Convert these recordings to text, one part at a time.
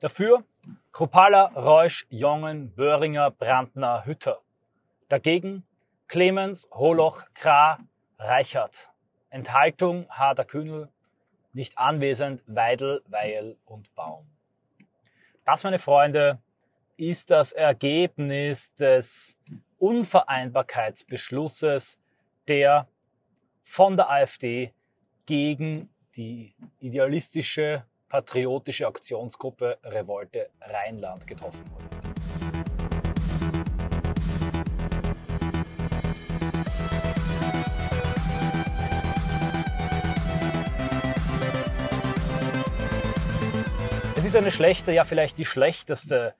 Dafür Kruppalla, Reusch, Jongen, Böhringer, Brandner, Hütter. Dagegen Clemens, Holoch, Krah, Reichert. Enthaltung Harder Kühnel, nicht anwesend Weidel, Weil und Baum. Das, meine Freunde, ist das Ergebnis des Unvereinbarkeitsbeschlusses, der von der AfD gegen die idealistische patriotische Aktionsgruppe Revolte Rheinland getroffen wurde. Es ist eine schlechte, ja vielleicht die schlechteste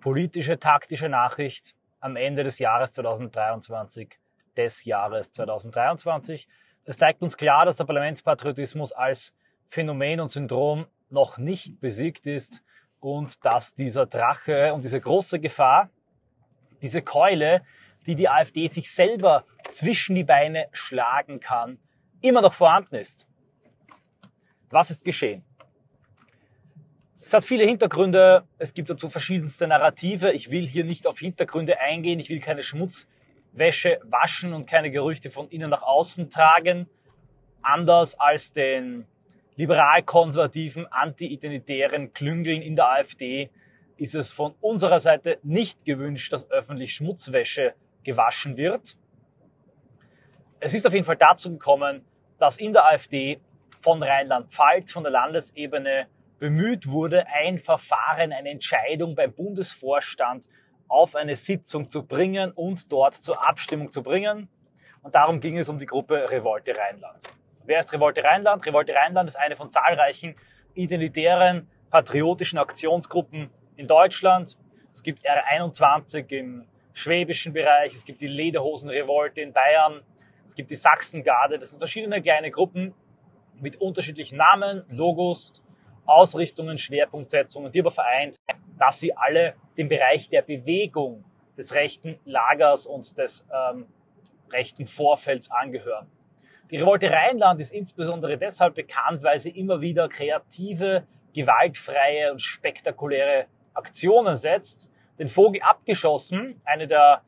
politische, taktische Nachricht am Ende des Jahres 2023, des Jahres 2023. Es zeigt uns klar, dass der Parlamentspatriotismus als Phänomen und Syndrom noch nicht besiegt ist und dass dieser Drache und diese große Gefahr, diese Keule, die die AfD sich selber zwischen die Beine schlagen kann, immer noch vorhanden ist. Was ist geschehen? Es hat viele Hintergründe, es gibt dazu verschiedenste Narrative. Ich will hier nicht auf Hintergründe eingehen, ich will keine Schmutzwäsche waschen und keine Gerüchte von innen nach außen tragen. Anders als den liberal-konservativen, anti-identitären Klüngeln in der AfD ist es von unserer Seite nicht gewünscht, dass öffentlich Schmutzwäsche gewaschen wird. Es ist auf jeden Fall dazu gekommen, dass in der AfD von Rheinland-Pfalz, von der Landesebene bemüht wurde, ein Verfahren, eine Entscheidung beim Bundesvorstand auf eine Sitzung zu bringen und dort zur Abstimmung zu bringen. Und darum ging es um die Gruppe Revolte Rheinland. Wer ist Revolte Rheinland? Revolte Rheinland ist eine von zahlreichen identitären, patriotischen Aktionsgruppen in Deutschland. Es gibt R21 im schwäbischen Bereich, es gibt die Lederhosenrevolte in Bayern, es gibt die Sachsengarde. Das sind verschiedene kleine Gruppen mit unterschiedlichen Namen, Logos, Ausrichtungen, Schwerpunktsetzungen, die aber vereint, dass sie alle dem Bereich der Bewegung des rechten Lagers und des ähm, rechten Vorfelds angehören. Die Revolte Rheinland ist insbesondere deshalb bekannt, weil sie immer wieder kreative, gewaltfreie und spektakuläre Aktionen setzt. Den Vogel abgeschossen, eine der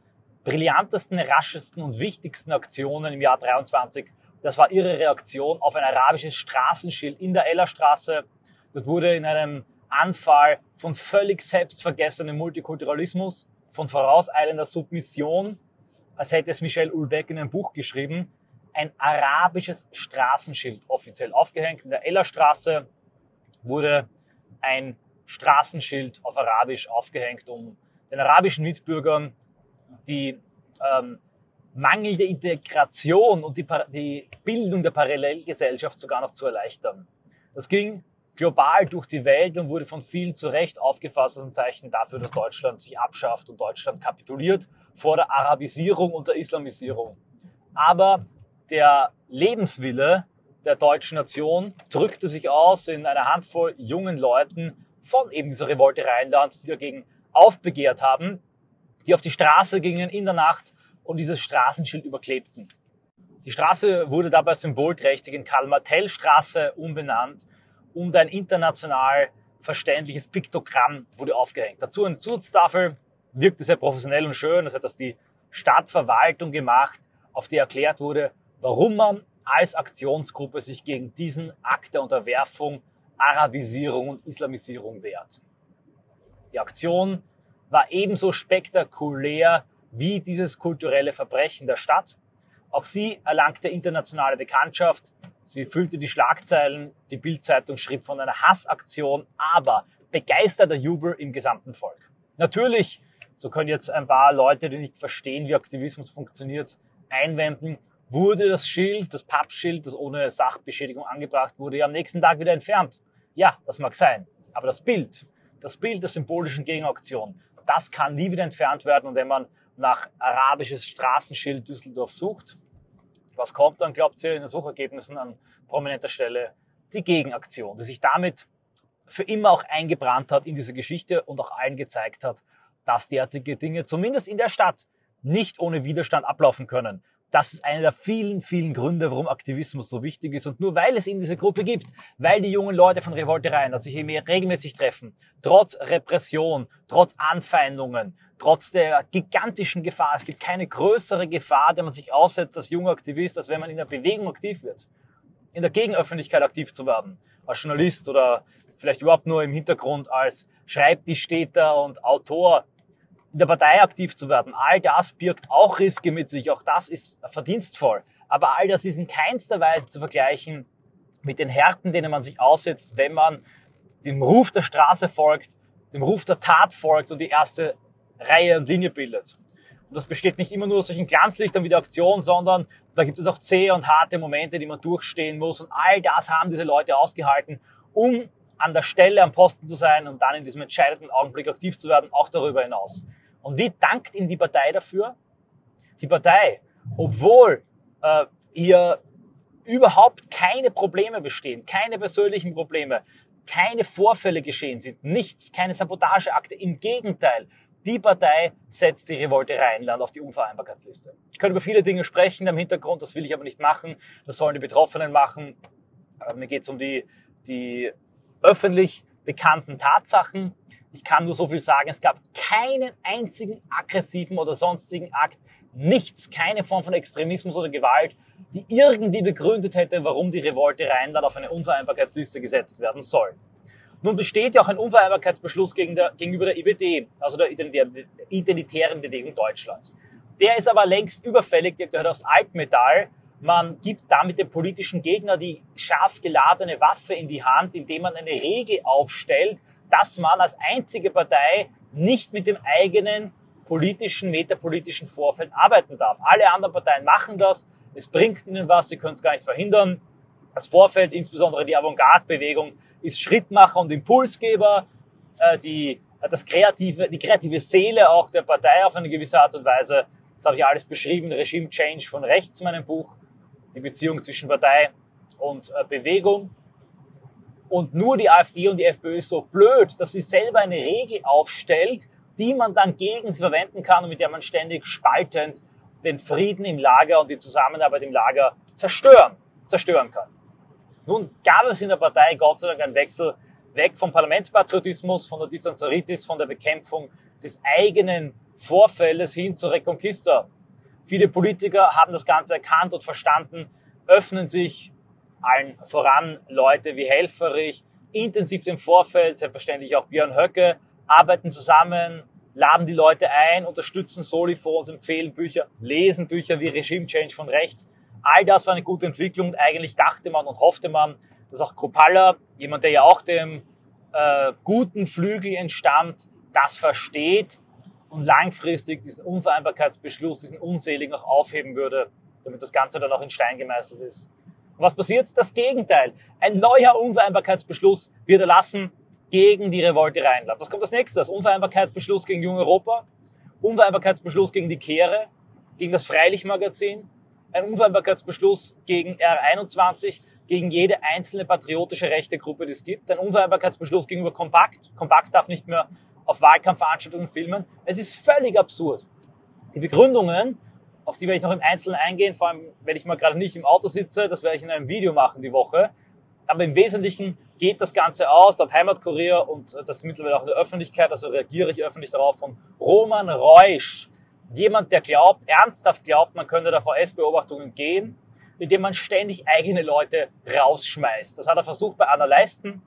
brillantesten, raschesten und wichtigsten Aktionen im Jahr 23. Das war ihre Reaktion auf ein arabisches Straßenschild in der Ellerstraße. Dort wurde in einem Anfall von völlig selbstvergessenem Multikulturalismus, von vorauseilender Submission, als hätte es Michel Ulbeck in einem Buch geschrieben, ein arabisches Straßenschild offiziell aufgehängt. In der Ellerstraße wurde ein Straßenschild auf Arabisch aufgehängt, um den arabischen Mitbürgern die ähm, mangelnde Integration und die, die Bildung der Parallelgesellschaft sogar noch zu erleichtern. Das ging global durch die Welt und wurde von vielen zu Recht aufgefasst als ein Zeichen dafür, dass Deutschland sich abschafft und Deutschland kapituliert vor der Arabisierung und der Islamisierung. Aber der Lebenswille der deutschen Nation drückte sich aus in einer Handvoll jungen Leuten von eben dieser Revolte Rheinland, die dagegen aufbegehrt haben, die auf die Straße gingen in der Nacht und dieses Straßenschild überklebten. Die Straße wurde dabei symbolträchtig in Karl-Martell-Straße umbenannt und ein international verständliches Piktogramm wurde aufgehängt. Dazu eine Zusatztafel, wirkte sehr professionell und schön. Das hat das die Stadtverwaltung gemacht, auf der erklärt wurde, warum man als Aktionsgruppe sich gegen diesen Akt der Unterwerfung, Arabisierung und Islamisierung wehrt. Die Aktion war ebenso spektakulär wie dieses kulturelle Verbrechen der Stadt. Auch sie erlangte internationale Bekanntschaft. Sie füllte die Schlagzeilen. Die Bildzeitung schrieb von einer Hassaktion, aber begeisterter Jubel im gesamten Volk. Natürlich, so können jetzt ein paar Leute, die nicht verstehen, wie Aktivismus funktioniert, einwenden, wurde das Schild, das Pappschild, das ohne Sachbeschädigung angebracht wurde, ja am nächsten Tag wieder entfernt. Ja, das mag sein. Aber das Bild, das Bild der symbolischen Gegenaktion, das kann nie wieder entfernt werden. Und wenn man nach arabisches Straßenschild Düsseldorf sucht, was kommt dann, glaubt ihr, in den Suchergebnissen an prominenter Stelle? Die Gegenaktion, die sich damit für immer auch eingebrannt hat in diese Geschichte und auch allen gezeigt hat, dass derartige Dinge zumindest in der Stadt nicht ohne Widerstand ablaufen können. Das ist einer der vielen, vielen Gründe, warum Aktivismus so wichtig ist. Und nur weil es eben diese Gruppe gibt, weil die jungen Leute von Revolte rein, dass sich eben regelmäßig treffen, trotz Repression, trotz Anfeindungen, trotz der gigantischen Gefahr. Es gibt keine größere Gefahr, der man sich aussetzt als junger Aktivist, als wenn man in der Bewegung aktiv wird. In der Gegenöffentlichkeit aktiv zu werden. Als Journalist oder vielleicht überhaupt nur im Hintergrund als Schreibtischstäter und Autor in der Partei aktiv zu werden. All das birgt auch Risiken mit sich, auch das ist verdienstvoll. Aber all das ist in keinster Weise zu vergleichen mit den Härten, denen man sich aussetzt, wenn man dem Ruf der Straße folgt, dem Ruf der Tat folgt und die erste Reihe und Linie bildet. Und das besteht nicht immer nur aus solchen Glanzlichtern wie der Aktion, sondern da gibt es auch zähe und harte Momente, die man durchstehen muss. Und all das haben diese Leute ausgehalten, um an der Stelle am Posten zu sein und dann in diesem entscheidenden Augenblick aktiv zu werden, auch darüber hinaus. Und wie dankt Ihnen die Partei dafür? Die Partei, obwohl äh, hier überhaupt keine Probleme bestehen, keine persönlichen Probleme, keine Vorfälle geschehen sind, nichts, keine Sabotageakte, im Gegenteil, die Partei setzt die Revolte Rheinland auf die Unvereinbarkeitsliste. Ich könnte über viele Dinge sprechen im Hintergrund, das will ich aber nicht machen. Das sollen die Betroffenen machen. Mir geht es um die, die öffentlich bekannten Tatsachen. Ich kann nur so viel sagen, es gab keinen einzigen aggressiven oder sonstigen Akt, nichts, keine Form von Extremismus oder Gewalt, die irgendwie begründet hätte, warum die Revolte Rheinland auf eine Unvereinbarkeitsliste gesetzt werden soll. Nun besteht ja auch ein Unvereinbarkeitsbeschluss gegen der, gegenüber der IBD, also der Identitären Bewegung Deutschland. Der ist aber längst überfällig, der gehört aufs Altmetall. Man gibt damit dem politischen Gegner die scharf geladene Waffe in die Hand, indem man eine Regel aufstellt, dass man als einzige Partei nicht mit dem eigenen politischen, metapolitischen Vorfeld arbeiten darf. Alle anderen Parteien machen das. Es bringt ihnen was, sie können es gar nicht verhindern. Das Vorfeld, insbesondere die Avantgarde-Bewegung, ist Schrittmacher und Impulsgeber, äh, die, das kreative, die kreative Seele auch der Partei auf eine gewisse Art und Weise. Das habe ich alles beschrieben, Regime Change von rechts in meinem Buch, die Beziehung zwischen Partei und äh, Bewegung. Und nur die AfD und die FPÖ ist so blöd, dass sie selber eine Regel aufstellt, die man dann gegen sie verwenden kann und mit der man ständig spaltend den Frieden im Lager und die Zusammenarbeit im Lager zerstören, zerstören kann. Nun gab es in der Partei Gott sei Dank einen Wechsel weg vom Parlamentspatriotismus, von der Distanzaritis, von der Bekämpfung des eigenen Vorfälles hin zur Reconquista. Viele Politiker haben das Ganze erkannt und verstanden, öffnen sich allen voran Leute wie Helferich, intensiv dem Vorfeld, selbstverständlich auch Björn Höcke, arbeiten zusammen, laden die Leute ein, unterstützen Solifonds, empfehlen Bücher, lesen Bücher wie Regime Change von rechts All das war eine gute Entwicklung. Eigentlich dachte man und hoffte man, dass auch Kropalla, jemand, der ja auch dem äh, guten Flügel entstammt, das versteht und langfristig diesen Unvereinbarkeitsbeschluss, diesen unseligen auch aufheben würde, damit das Ganze dann auch in Stein gemeißelt ist. Und was passiert? Das Gegenteil. Ein neuer Unvereinbarkeitsbeschluss wird erlassen gegen die Revolte Rheinland. Was kommt als nächstes? Unvereinbarkeitsbeschluss gegen Jung Europa, Unvereinbarkeitsbeschluss gegen die Kehre, gegen das Freilichtmagazin, ein Unvereinbarkeitsbeschluss gegen R21, gegen jede einzelne patriotische rechte Gruppe, die es gibt. Ein Unvereinbarkeitsbeschluss gegenüber Kompakt. Kompakt darf nicht mehr auf Wahlkampfveranstaltungen filmen. Es ist völlig absurd. Die Begründungen, auf die werde ich noch im Einzelnen eingehen, vor allem, wenn ich mal gerade nicht im Auto sitze, das werde ich in einem Video machen die Woche. Aber im Wesentlichen geht das Ganze aus, laut Heimatkurier und das ist mittlerweile auch in der Öffentlichkeit, also reagiere ich öffentlich darauf, von Roman Reusch, jemand, der glaubt, ernsthaft glaubt, man könnte da VS-Beobachtungen gehen, indem man ständig eigene Leute rausschmeißt. Das hat er versucht bei Anna Leisten,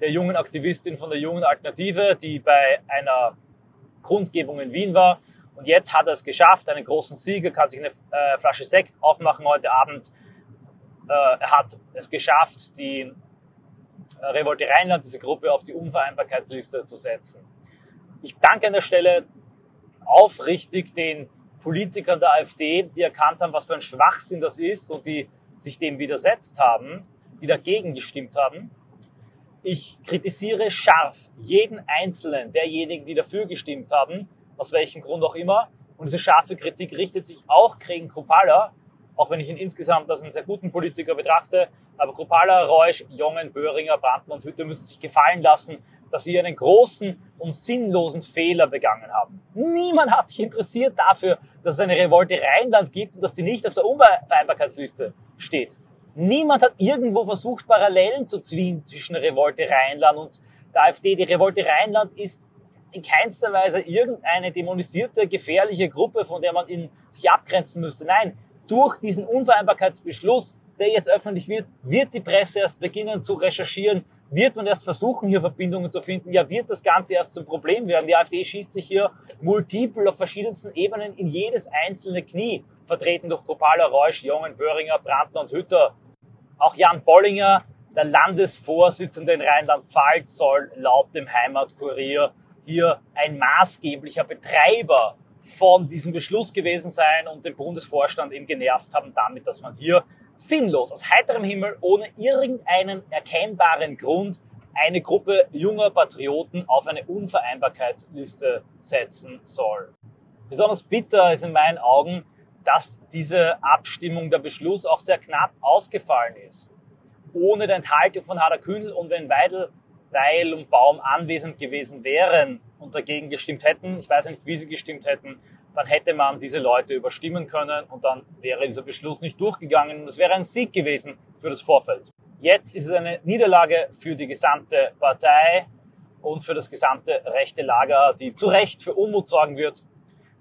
der jungen Aktivistin von der jungen Alternative, die bei einer Grundgebung in Wien war. Und jetzt hat er es geschafft, einen großen Sieger, kann sich eine äh, Flasche Sekt aufmachen heute Abend. Äh, er hat es geschafft, die äh, Revolte Rheinland, diese Gruppe, auf die Unvereinbarkeitsliste zu setzen. Ich danke an der Stelle aufrichtig den Politikern der AfD, die erkannt haben, was für ein Schwachsinn das ist und die sich dem widersetzt haben, die dagegen gestimmt haben. Ich kritisiere scharf jeden einzelnen derjenigen, die dafür gestimmt haben, aus welchem Grund auch immer. Und diese scharfe Kritik richtet sich auch gegen Kropala, auch wenn ich ihn insgesamt als einen sehr guten Politiker betrachte. Aber Kropala, Reusch, Jongen, Böhringer, Brandmann und Hütte müssen sich gefallen lassen, dass sie einen großen und sinnlosen Fehler begangen haben. Niemand hat sich interessiert dafür, dass es eine Revolte Rheinland gibt und dass die nicht auf der Unvereinbarkeitsliste steht. Niemand hat irgendwo versucht, Parallelen zu ziehen zwischen Revolte Rheinland und der AfD. Die Revolte Rheinland ist in keinster Weise irgendeine dämonisierte, gefährliche Gruppe, von der man in, sich abgrenzen müsste. Nein, durch diesen Unvereinbarkeitsbeschluss, der jetzt öffentlich wird, wird die Presse erst beginnen zu recherchieren, wird man erst versuchen, hier Verbindungen zu finden, ja, wird das Ganze erst zum Problem werden. Die AfD schießt sich hier multiple auf verschiedensten Ebenen in jedes einzelne Knie, vertreten durch Kropala, Reusch, Jongen, Böhringer, Brandner und Hütter. Auch Jan Bollinger, der Landesvorsitzende in Rheinland-Pfalz, soll laut dem Heimatkurier hier ein maßgeblicher Betreiber von diesem Beschluss gewesen sein und den Bundesvorstand eben genervt haben damit, dass man hier sinnlos aus heiterem Himmel ohne irgendeinen erkennbaren Grund eine Gruppe junger Patrioten auf eine Unvereinbarkeitsliste setzen soll. Besonders bitter ist in meinen Augen, dass diese Abstimmung, der Beschluss auch sehr knapp ausgefallen ist. Ohne die Enthaltung von Hader Kühnel und wenn Weidel, Weil und Baum anwesend gewesen wären und dagegen gestimmt hätten, ich weiß nicht, wie sie gestimmt hätten, dann hätte man diese Leute überstimmen können und dann wäre dieser Beschluss nicht durchgegangen und es wäre ein Sieg gewesen für das Vorfeld. Jetzt ist es eine Niederlage für die gesamte Partei und für das gesamte rechte Lager, die zu Recht für Unmut sorgen wird.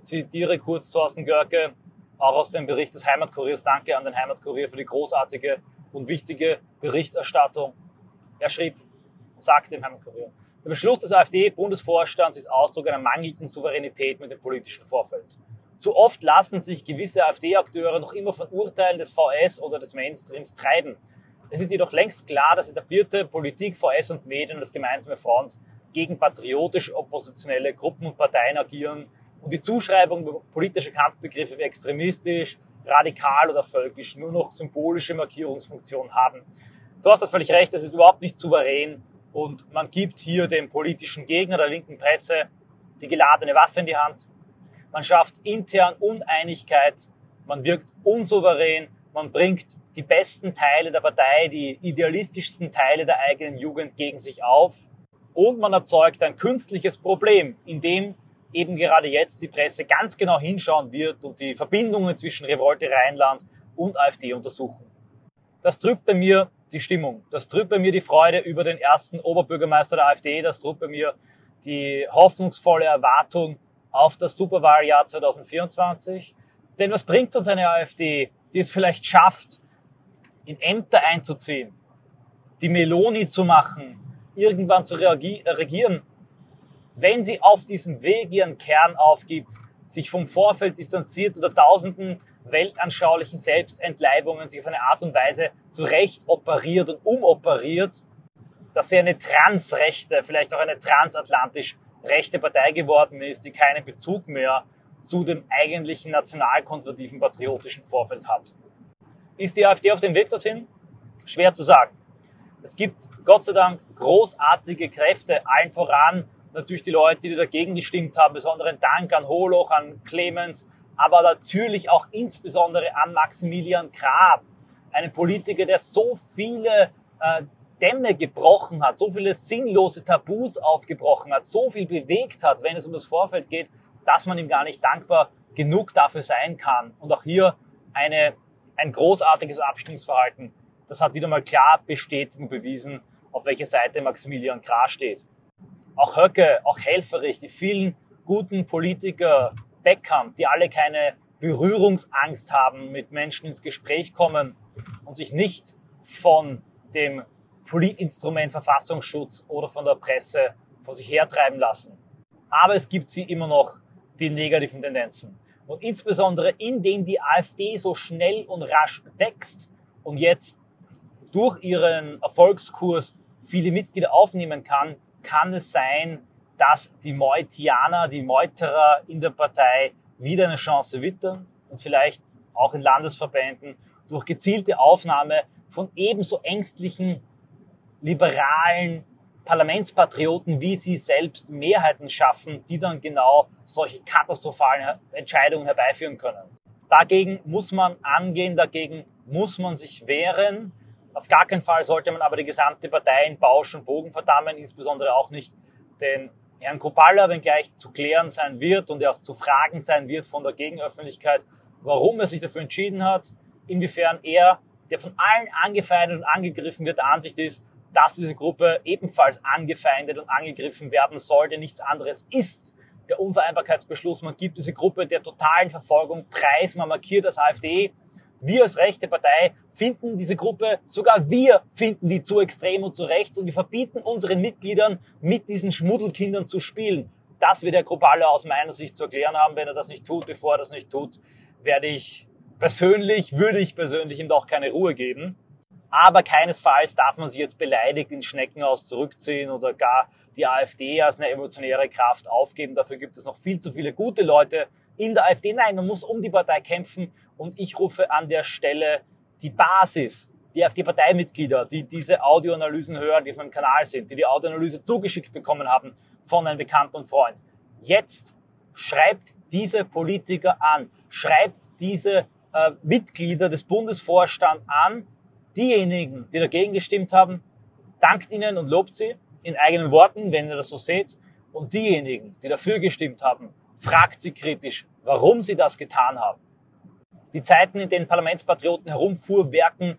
Zitiere kurz Thorsten Görke, auch aus dem Bericht des Heimatkuriers. Danke an den Heimatkurier für die großartige und wichtige Berichterstattung. Er schrieb, sagte im Heimatkurier, der Beschluss des AfD-Bundesvorstands ist Ausdruck einer mangelnden Souveränität mit dem politischen Vorfeld. Zu oft lassen sich gewisse AfD-Akteure noch immer von Urteilen des VS oder des Mainstreams treiben. Es ist jedoch längst klar, dass etablierte Politik, VS und Medien das gemeinsame Front gegen patriotisch oppositionelle Gruppen und Parteien agieren und die Zuschreibung politischer Kampfbegriffe wie extremistisch, radikal oder völkisch nur noch symbolische Markierungsfunktion haben. Du hast doch völlig recht, das ist überhaupt nicht souverän und man gibt hier dem politischen Gegner der linken Presse die geladene Waffe in die Hand. Man schafft intern Uneinigkeit, man wirkt unsouverän, man bringt die besten Teile der Partei, die idealistischsten Teile der eigenen Jugend gegen sich auf und man erzeugt ein künstliches Problem, in dem eben gerade jetzt die Presse ganz genau hinschauen wird und die Verbindungen zwischen Revolte Rheinland und AfD untersuchen. Das drückt bei mir die Stimmung. Das drückt bei mir die Freude über den ersten Oberbürgermeister der AfD. Das drückt bei mir die hoffnungsvolle Erwartung auf das Superwahljahr 2024. Denn was bringt uns eine AfD, die es vielleicht schafft, in Ämter einzuziehen, die Meloni zu machen, irgendwann zu regieren, wenn sie auf diesem Weg ihren Kern aufgibt, sich vom Vorfeld distanziert oder tausenden weltanschaulichen Selbstentleibungen sich auf eine Art und Weise zurecht operiert und umoperiert, dass sie eine transrechte, vielleicht auch eine transatlantisch rechte Partei geworden ist, die keinen Bezug mehr zu dem eigentlichen nationalkonservativen patriotischen Vorfeld hat. Ist die AfD auf dem Weg dorthin? Schwer zu sagen. Es gibt Gott sei Dank großartige Kräfte, allen voran natürlich die Leute, die dagegen gestimmt haben. Besonderen Dank an Holoch, an Clemens, aber natürlich auch insbesondere an Maximilian Krab, einen Politiker, der so viele äh, Dämme gebrochen hat, so viele sinnlose Tabus aufgebrochen hat, so viel bewegt hat, wenn es um das Vorfeld geht, dass man ihm gar nicht dankbar genug dafür sein kann. Und auch hier eine, ein großartiges Abstimmungsverhalten. Das hat wieder mal klar bestätigt und bewiesen, auf welcher Seite Maximilian Krah steht. Auch Höcke, auch Helferich, die vielen guten Politiker, Beckham, die alle keine Berührungsangst haben, mit Menschen ins Gespräch kommen und sich nicht von dem Politinstrument Verfassungsschutz oder von der Presse vor sich hertreiben lassen. Aber es gibt sie immer noch, die negativen Tendenzen. Und insbesondere indem die AfD so schnell und rasch wächst und jetzt durch ihren Erfolgskurs viele Mitglieder aufnehmen kann, kann es sein, dass die Meutianer, die Meuterer in der Partei wieder eine Chance wittern und vielleicht auch in Landesverbänden durch gezielte Aufnahme von ebenso ängstlichen liberalen Parlamentspatrioten wie sie selbst Mehrheiten schaffen, die dann genau solche katastrophalen Entscheidungen herbeiführen können. Dagegen muss man angehen, dagegen muss man sich wehren. Auf gar keinen Fall sollte man aber die gesamte Partei in Bausch und Bogen verdammen, insbesondere auch nicht den Herrn Kropalla, wenngleich zu klären sein wird und auch zu fragen sein wird von der Gegenöffentlichkeit, warum er sich dafür entschieden hat, inwiefern er, der von allen angefeindet und angegriffen wird, der Ansicht ist, dass diese Gruppe ebenfalls angefeindet und angegriffen werden sollte, nichts anderes ist der Unvereinbarkeitsbeschluss. Man gibt diese Gruppe der totalen Verfolgung preis, man markiert als AfD. Wir als rechte Partei finden diese Gruppe, sogar wir finden die zu extrem und zu rechts und wir verbieten unseren Mitgliedern, mit diesen Schmuddelkindern zu spielen. Das wird der Gruppalla aus meiner Sicht zu erklären haben. Wenn er das nicht tut, bevor er das nicht tut, werde ich persönlich, würde ich persönlich ihm doch keine Ruhe geben. Aber keinesfalls darf man sich jetzt beleidigt ins Schneckenhaus zurückziehen oder gar die AfD als eine emotionäre Kraft aufgeben. Dafür gibt es noch viel zu viele gute Leute in der AfD. Nein, man muss um die Partei kämpfen. Und ich rufe an der Stelle die Basis, die AfD-Parteimitglieder, die diese Audioanalysen hören, die auf meinem Kanal sind, die die Audioanalyse zugeschickt bekommen haben von einem Bekannten und Freund. Jetzt schreibt diese Politiker an, schreibt diese äh, Mitglieder des Bundesvorstands an, diejenigen, die dagegen gestimmt haben, dankt ihnen und lobt sie in eigenen Worten, wenn ihr das so seht. Und diejenigen, die dafür gestimmt haben, fragt sie kritisch, warum sie das getan haben. Die Zeiten, in denen Parlamentspatrioten herumfuhrwerken,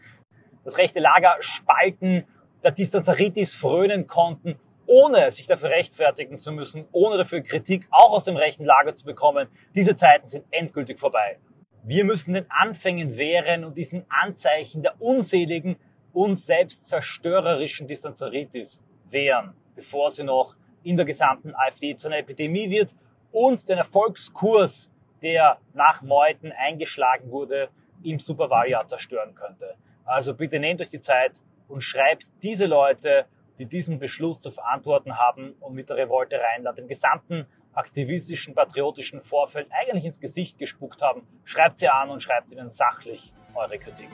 das rechte Lager spalten, der Distanzaritis frönen konnten, ohne sich dafür rechtfertigen zu müssen, ohne dafür Kritik auch aus dem rechten Lager zu bekommen, diese Zeiten sind endgültig vorbei. Wir müssen den Anfängen wehren und diesen Anzeichen der unseligen, uns selbst zerstörerischen Distanzaritis wehren, bevor sie noch in der gesamten AfD zu einer Epidemie wird und den Erfolgskurs, der nach Meuthen eingeschlagen wurde, im Superwahljahr zerstören könnte. Also bitte nehmt euch die Zeit und schreibt diese Leute, die diesen Beschluss zu verantworten haben und mit der Revolte Rheinland dem gesamten aktivistischen, patriotischen Vorfeld eigentlich ins Gesicht gespuckt haben, schreibt sie an und schreibt ihnen sachlich eure Kritik.